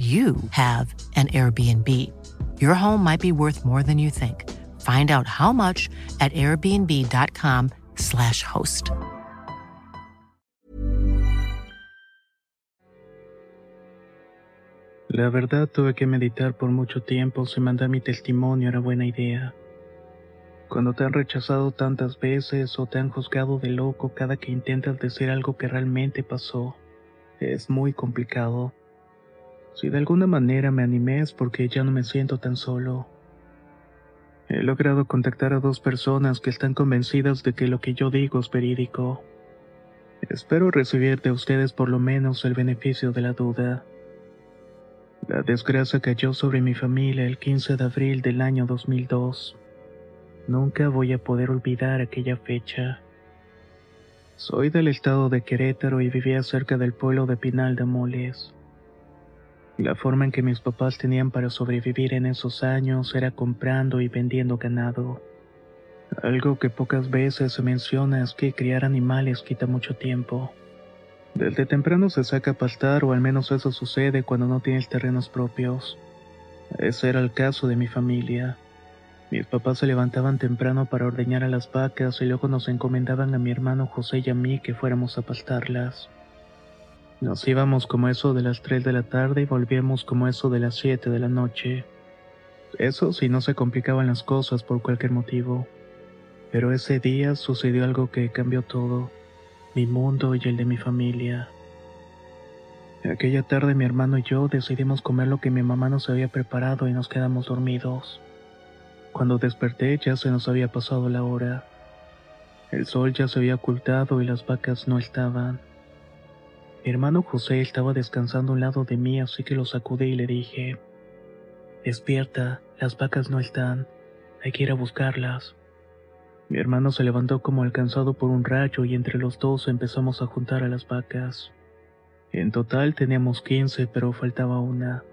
you have an Airbnb. Your home might be worth more than you think. Find out how much at airbnb.com/slash host. La verdad tuve que meditar por mucho tiempo si mandar mi testimonio era buena idea. Cuando te han rechazado tantas veces o te han juzgado de loco cada que intentas decir algo que realmente pasó, es muy complicado. Si de alguna manera me animé es porque ya no me siento tan solo. He logrado contactar a dos personas que están convencidas de que lo que yo digo es verídico. Espero recibir de ustedes por lo menos el beneficio de la duda. La desgracia cayó sobre mi familia el 15 de abril del año 2002. Nunca voy a poder olvidar aquella fecha. Soy del estado de Querétaro y vivía cerca del pueblo de Pinal de Moles. La forma en que mis papás tenían para sobrevivir en esos años era comprando y vendiendo ganado. Algo que pocas veces se menciona es que criar animales quita mucho tiempo. Desde temprano se saca a pastar o al menos eso sucede cuando no tienes terrenos propios. Ese era el caso de mi familia. Mis papás se levantaban temprano para ordeñar a las vacas y luego nos encomendaban a mi hermano José y a mí que fuéramos a pastarlas. Nos íbamos como eso de las 3 de la tarde y volvíamos como eso de las 7 de la noche. Eso si no se complicaban las cosas por cualquier motivo. Pero ese día sucedió algo que cambió todo, mi mundo y el de mi familia. Aquella tarde mi hermano y yo decidimos comer lo que mi mamá nos había preparado y nos quedamos dormidos. Cuando desperté ya se nos había pasado la hora. El sol ya se había ocultado y las vacas no estaban. Mi hermano José estaba descansando a un lado de mí, así que lo sacudí y le dije, Despierta, las vacas no están, hay que ir a buscarlas. Mi hermano se levantó como alcanzado por un rayo y entre los dos empezamos a juntar a las vacas. En total teníamos 15, pero faltaba una.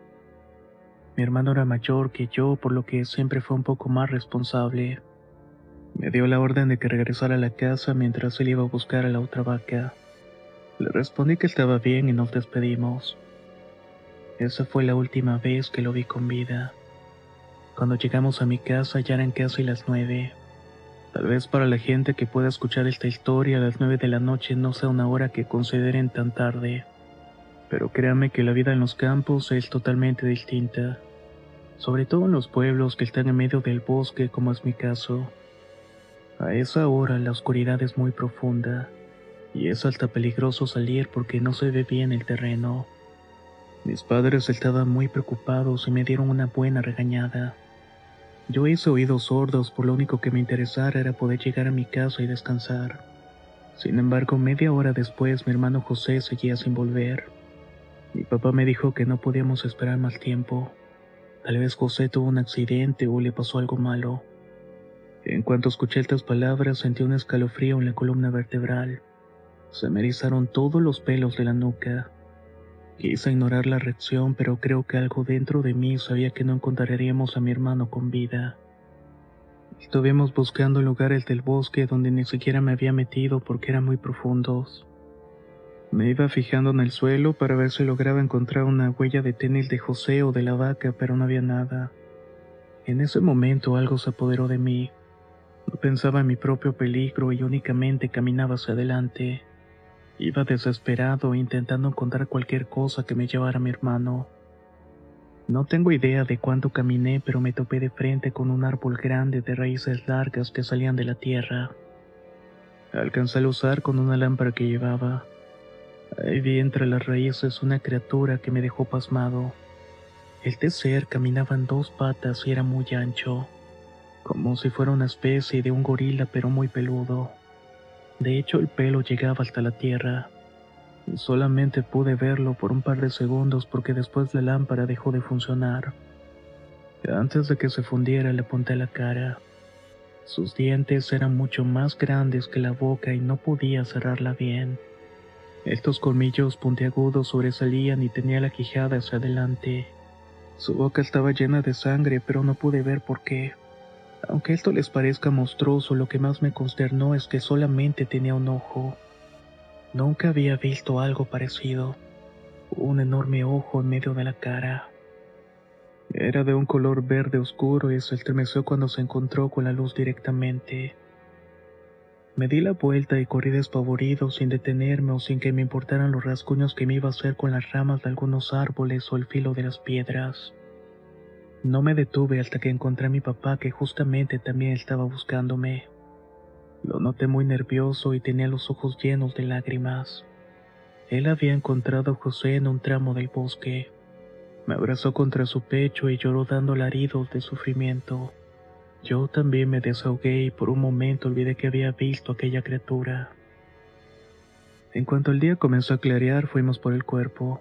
Mi hermano era mayor que yo, por lo que siempre fue un poco más responsable. Me dio la orden de que regresara a la casa mientras él iba a buscar a la otra vaca. Le respondí que estaba bien y nos despedimos. Esa fue la última vez que lo vi con vida. Cuando llegamos a mi casa ya eran casi las nueve. Tal vez para la gente que pueda escuchar esta historia a las nueve de la noche no sea una hora que consideren tan tarde. Pero créanme que la vida en los campos es totalmente distinta. Sobre todo en los pueblos que están en medio del bosque como es mi caso. A esa hora la oscuridad es muy profunda y es hasta peligroso salir porque no se ve bien el terreno. Mis padres estaban muy preocupados y me dieron una buena regañada. Yo hice oídos sordos, por lo único que me interesara era poder llegar a mi casa y descansar. Sin embargo, media hora después mi hermano José seguía sin volver. Mi papá me dijo que no podíamos esperar más tiempo. Tal vez José tuvo un accidente o le pasó algo malo. En cuanto escuché estas palabras sentí un escalofrío en la columna vertebral. Se me erizaron todos los pelos de la nuca. Quise ignorar la reacción, pero creo que algo dentro de mí sabía que no encontraríamos a mi hermano con vida. Estuvimos buscando lugares del bosque donde ni siquiera me había metido porque eran muy profundos. Me iba fijando en el suelo para ver si lograba encontrar una huella de tenis de José o de la vaca, pero no había nada. En ese momento algo se apoderó de mí. No pensaba en mi propio peligro y únicamente caminaba hacia adelante. Iba desesperado intentando encontrar cualquier cosa que me llevara a mi hermano. No tengo idea de cuánto caminé, pero me topé de frente con un árbol grande de raíces largas que salían de la tierra. Alcancé a luzar con una lámpara que llevaba. Ahí vi entre las raíces una criatura que me dejó pasmado. Este ser caminaba en dos patas y era muy ancho, como si fuera una especie de un gorila pero muy peludo. De hecho, el pelo llegaba hasta la tierra. Solamente pude verlo por un par de segundos porque después la lámpara dejó de funcionar. Antes de que se fundiera le apunté la cara. Sus dientes eran mucho más grandes que la boca y no podía cerrarla bien. Estos colmillos puntiagudos sobresalían y tenía la quijada hacia adelante. Su boca estaba llena de sangre, pero no pude ver por qué. Aunque esto les parezca monstruoso, lo que más me consternó es que solamente tenía un ojo. Nunca había visto algo parecido. Un enorme ojo en medio de la cara. Era de un color verde oscuro y se estremeció cuando se encontró con la luz directamente. Me di la vuelta y corrí despavorido sin detenerme o sin que me importaran los rasguños que me iba a hacer con las ramas de algunos árboles o el filo de las piedras. No me detuve hasta que encontré a mi papá que justamente también estaba buscándome. Lo noté muy nervioso y tenía los ojos llenos de lágrimas. Él había encontrado a José en un tramo del bosque. Me abrazó contra su pecho y lloró dando alaridos de sufrimiento. Yo también me desahogué y por un momento olvidé que había visto aquella criatura. En cuanto el día comenzó a clarear, fuimos por el cuerpo.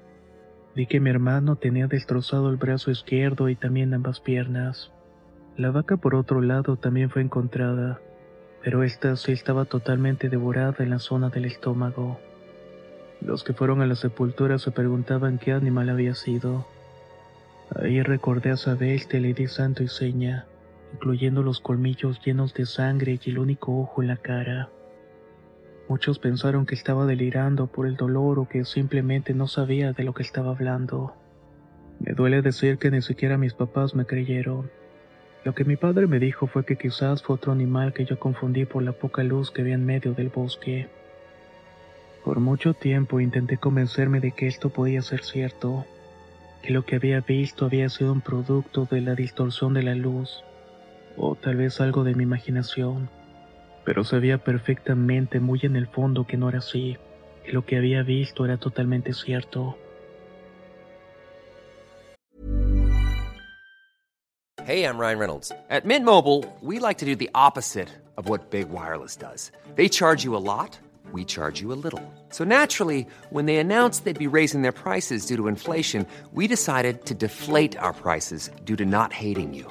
Vi que mi hermano tenía destrozado el brazo izquierdo y también ambas piernas. La vaca por otro lado también fue encontrada, pero esta sí estaba totalmente devorada en la zona del estómago. Los que fueron a la sepultura se preguntaban qué animal había sido. Ahí recordé a esa bestia le di santo y seña, incluyendo los colmillos llenos de sangre y el único ojo en la cara. Muchos pensaron que estaba delirando por el dolor o que simplemente no sabía de lo que estaba hablando. Me duele decir que ni siquiera mis papás me creyeron. Lo que mi padre me dijo fue que quizás fue otro animal que yo confundí por la poca luz que había en medio del bosque. Por mucho tiempo intenté convencerme de que esto podía ser cierto, que lo que había visto había sido un producto de la distorsión de la luz, o tal vez algo de mi imaginación, pero sabía perfectamente muy en el fondo que no era así, que lo que había visto era totalmente cierto. Hey, I'm Ryan Reynolds. At Mint Mobile, we like to do the opposite of what Big Wireless does. They charge you a lot we charge you a little. So naturally, when they announced they'd be raising their prices due to inflation, we decided to deflate our prices due to not hating you.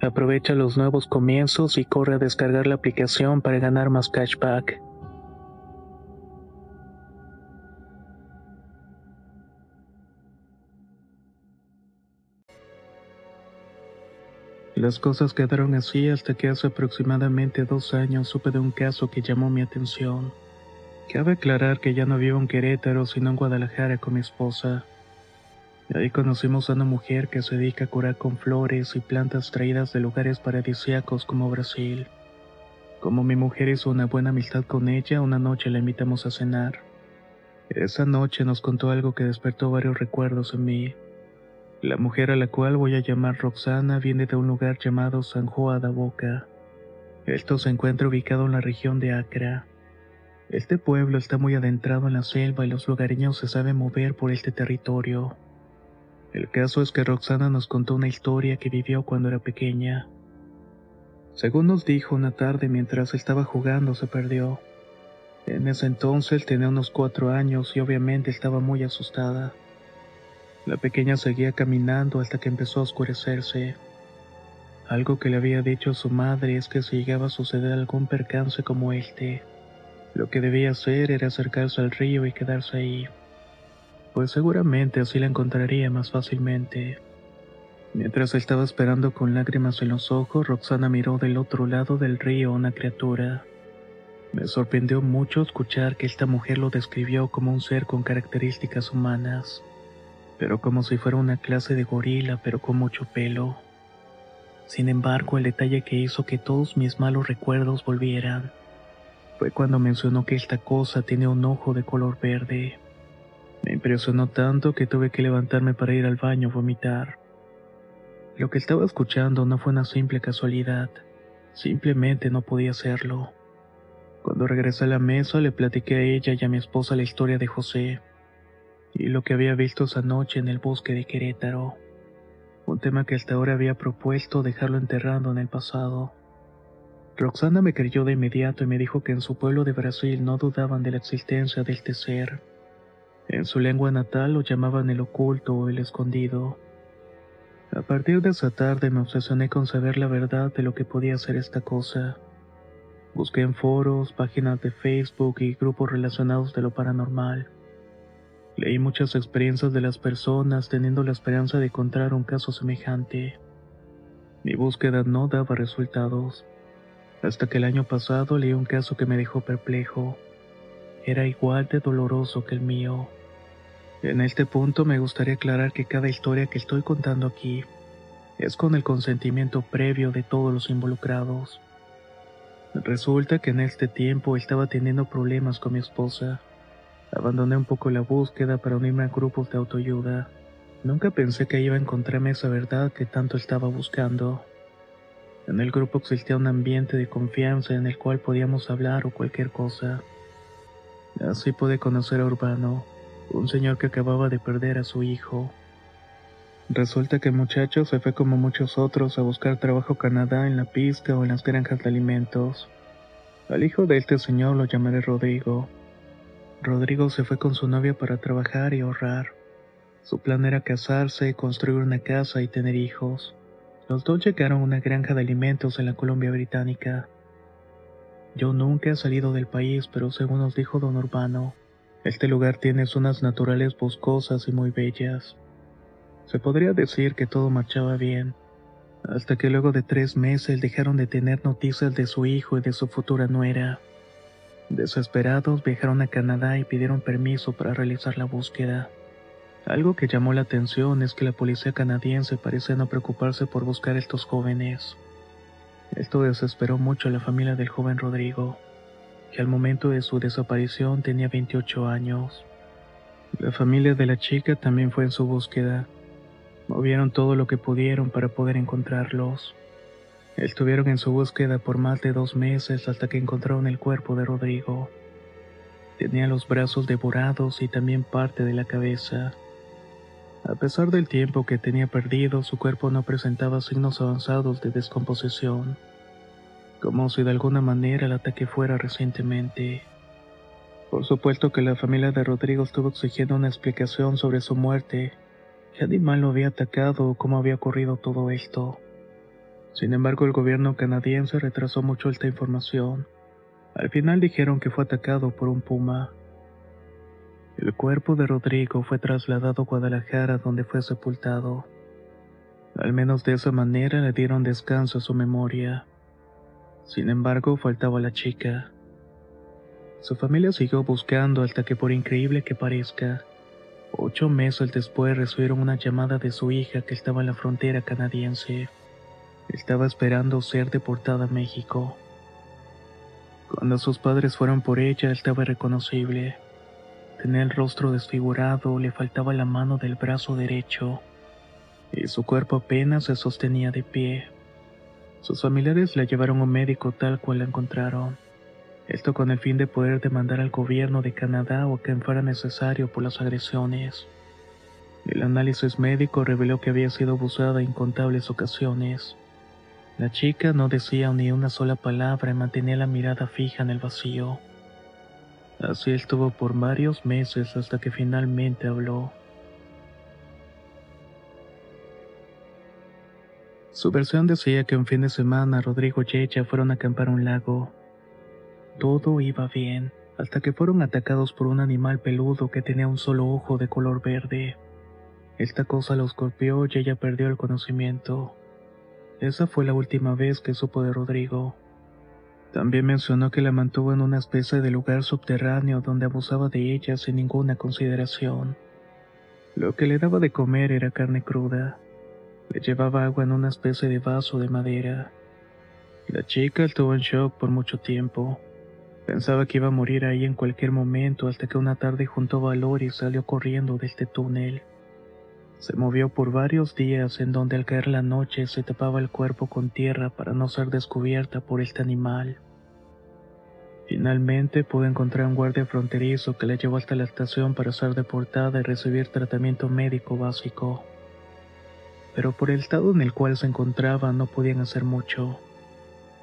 Aprovecha los nuevos comienzos y corre a descargar la aplicación para ganar más cashback. Las cosas quedaron así hasta que hace aproximadamente dos años supe de un caso que llamó mi atención. Cabe aclarar que ya no vivo en Querétaro, sino en Guadalajara con mi esposa. Ahí conocimos a una mujer que se dedica a curar con flores y plantas traídas de lugares paradisíacos como Brasil. Como mi mujer hizo una buena amistad con ella, una noche la invitamos a cenar. Esa noche nos contó algo que despertó varios recuerdos en mí. La mujer a la cual voy a llamar Roxana viene de un lugar llamado San Juan da Boca. Esto se encuentra ubicado en la región de Acra. Este pueblo está muy adentrado en la selva y los lugareños se saben mover por este territorio. El caso es que Roxana nos contó una historia que vivió cuando era pequeña. Según nos dijo una tarde mientras estaba jugando se perdió. En ese entonces tenía unos cuatro años y obviamente estaba muy asustada. La pequeña seguía caminando hasta que empezó a oscurecerse. Algo que le había dicho su madre es que si llegaba a suceder algún percance como este, lo que debía hacer era acercarse al río y quedarse ahí, pues seguramente así la encontraría más fácilmente. Mientras estaba esperando con lágrimas en los ojos, Roxana miró del otro lado del río una criatura. Me sorprendió mucho escuchar que esta mujer lo describió como un ser con características humanas pero como si fuera una clase de gorila, pero con mucho pelo. Sin embargo, el detalle que hizo que todos mis malos recuerdos volvieran fue cuando mencionó que esta cosa tiene un ojo de color verde. Me impresionó tanto que tuve que levantarme para ir al baño a vomitar. Lo que estaba escuchando no fue una simple casualidad, simplemente no podía hacerlo. Cuando regresé a la mesa le platiqué a ella y a mi esposa la historia de José y lo que había visto esa noche en el bosque de Querétaro. Un tema que hasta ahora había propuesto dejarlo enterrado en el pasado. Roxana me creyó de inmediato y me dijo que en su pueblo de Brasil no dudaban de la existencia de este ser. En su lengua natal lo llamaban el oculto o el escondido. A partir de esa tarde me obsesioné con saber la verdad de lo que podía ser esta cosa. Busqué en foros, páginas de Facebook y grupos relacionados de lo paranormal. Leí muchas experiencias de las personas teniendo la esperanza de encontrar un caso semejante. Mi búsqueda no daba resultados, hasta que el año pasado leí un caso que me dejó perplejo. Era igual de doloroso que el mío. En este punto me gustaría aclarar que cada historia que estoy contando aquí es con el consentimiento previo de todos los involucrados. Resulta que en este tiempo estaba teniendo problemas con mi esposa. Abandoné un poco la búsqueda para unirme a grupos de autoayuda. Nunca pensé que iba a encontrarme esa verdad que tanto estaba buscando. En el grupo existía un ambiente de confianza en el cual podíamos hablar o cualquier cosa. Así pude conocer a Urbano, un señor que acababa de perder a su hijo. Resulta que el muchacho se fue como muchos otros a buscar trabajo en Canadá en la pista o en las granjas de alimentos. Al hijo de este señor lo llamaré Rodrigo. Rodrigo se fue con su novia para trabajar y ahorrar. Su plan era casarse, construir una casa y tener hijos. Los dos llegaron a una granja de alimentos en la Colombia Británica. Yo nunca he salido del país, pero según nos dijo don Urbano, este lugar tiene zonas naturales boscosas y muy bellas. Se podría decir que todo marchaba bien, hasta que luego de tres meses dejaron de tener noticias de su hijo y de su futura nuera. Desesperados viajaron a Canadá y pidieron permiso para realizar la búsqueda. Algo que llamó la atención es que la policía canadiense parece no preocuparse por buscar a estos jóvenes. Esto desesperó mucho a la familia del joven Rodrigo, que al momento de su desaparición tenía 28 años. La familia de la chica también fue en su búsqueda. Movieron todo lo que pudieron para poder encontrarlos. Estuvieron en su búsqueda por más de dos meses hasta que encontraron el cuerpo de Rodrigo. Tenía los brazos devorados y también parte de la cabeza. A pesar del tiempo que tenía perdido, su cuerpo no presentaba signos avanzados de descomposición, como si de alguna manera el ataque fuera recientemente. Por supuesto que la familia de Rodrigo estuvo exigiendo una explicación sobre su muerte, qué animal lo había atacado o cómo había ocurrido todo esto. Sin embargo, el gobierno canadiense retrasó mucho esta información. Al final dijeron que fue atacado por un puma. El cuerpo de Rodrigo fue trasladado a Guadalajara donde fue sepultado. Al menos de esa manera le dieron descanso a su memoria. Sin embargo, faltaba la chica. Su familia siguió buscando hasta que por increíble que parezca, ocho meses después recibieron una llamada de su hija que estaba en la frontera canadiense. Estaba esperando ser deportada a México. Cuando sus padres fueron por ella, estaba irreconocible. Tenía el rostro desfigurado, le faltaba la mano del brazo derecho, y su cuerpo apenas se sostenía de pie. Sus familiares la llevaron a un médico tal cual la encontraron. Esto con el fin de poder demandar al gobierno de Canadá o a quien fuera necesario por las agresiones. El análisis médico reveló que había sido abusada en incontables ocasiones. La chica no decía ni una sola palabra y mantenía la mirada fija en el vacío. Así estuvo por varios meses hasta que finalmente habló. Su versión decía que un fin de semana Rodrigo y ella fueron a acampar a un lago. Todo iba bien, hasta que fueron atacados por un animal peludo que tenía un solo ojo de color verde. Esta cosa los golpeó y ella perdió el conocimiento. Esa fue la última vez que supo de Rodrigo. También mencionó que la mantuvo en una especie de lugar subterráneo donde abusaba de ella sin ninguna consideración. Lo que le daba de comer era carne cruda. Le llevaba agua en una especie de vaso de madera. La chica estuvo en shock por mucho tiempo. Pensaba que iba a morir ahí en cualquier momento hasta que una tarde juntó valor y salió corriendo de este túnel. Se movió por varios días en donde al caer la noche se tapaba el cuerpo con tierra para no ser descubierta por este animal. Finalmente pudo encontrar un guardia fronterizo que la llevó hasta la estación para ser deportada y recibir tratamiento médico básico. Pero por el estado en el cual se encontraba no podían hacer mucho.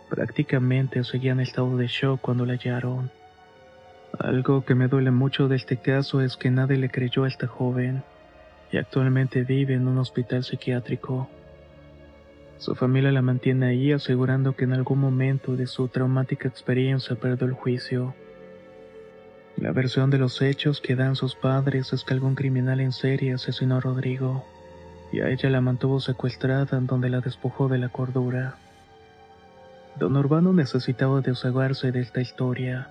Prácticamente seguía en estado de shock cuando la hallaron. Algo que me duele mucho de este caso es que nadie le creyó a esta joven y actualmente vive en un hospital psiquiátrico. Su familia la mantiene ahí asegurando que en algún momento de su traumática experiencia perdió el juicio. La versión de los hechos que dan sus padres es que algún criminal en serie asesinó a Rodrigo y a ella la mantuvo secuestrada en donde la despojó de la cordura. Don Urbano necesitaba desahogarse de esta historia,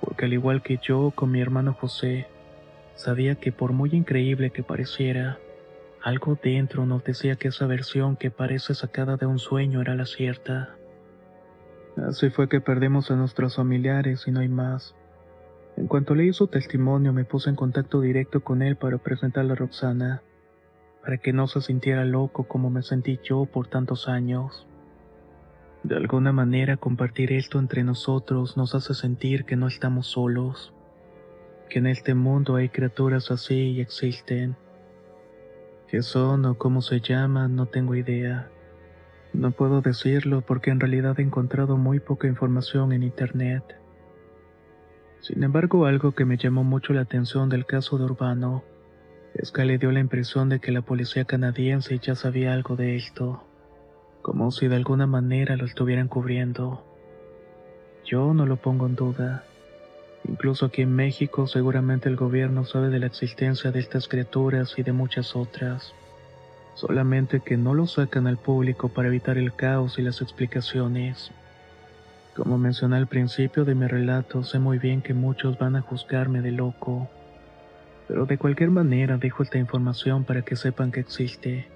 porque al igual que yo con mi hermano José, Sabía que por muy increíble que pareciera, algo dentro nos decía que esa versión que parece sacada de un sueño era la cierta. Así fue que perdimos a nuestros familiares y no hay más. En cuanto leí su testimonio me puse en contacto directo con él para presentarle a Roxana, para que no se sintiera loco como me sentí yo por tantos años. De alguna manera compartir esto entre nosotros nos hace sentir que no estamos solos que en este mundo hay criaturas así y existen. ¿Qué son o cómo se llaman? No tengo idea. No puedo decirlo porque en realidad he encontrado muy poca información en Internet. Sin embargo, algo que me llamó mucho la atención del caso de Urbano que le dio la impresión de que la policía canadiense ya sabía algo de esto, como si de alguna manera lo estuvieran cubriendo. Yo no lo pongo en duda. Incluso aquí en México seguramente el gobierno sabe de la existencia de estas criaturas y de muchas otras. Solamente que no lo sacan al público para evitar el caos y las explicaciones. Como mencioné al principio de mi relato, sé muy bien que muchos van a juzgarme de loco. Pero de cualquier manera dejo esta información para que sepan que existe.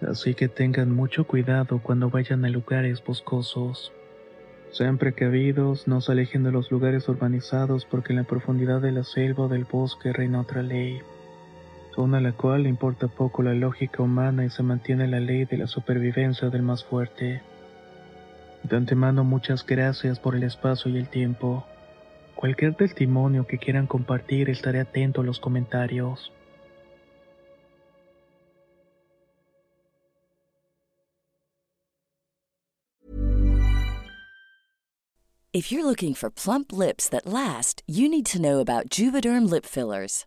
Así que tengan mucho cuidado cuando vayan a lugares boscosos. Sean precavidos, no se alejen de los lugares urbanizados porque en la profundidad de la selva o del bosque reina otra ley, una a la cual importa poco la lógica humana y se mantiene la ley de la supervivencia del más fuerte. De antemano muchas gracias por el espacio y el tiempo. Cualquier testimonio que quieran compartir estaré atento a los comentarios. If you're looking for plump lips that last, you need to know about Juvederm lip fillers.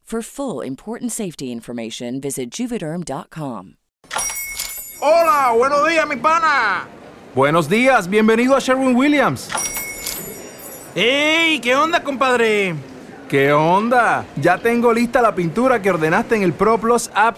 For full important safety information, visit juvederm.com. Hola, buenos días, mi pana. Buenos días, bienvenido a Sherwin Williams. ¡Ey! ¿Qué onda, compadre? ¿Qué onda? Ya tengo lista la pintura que ordenaste en el ProPlus app.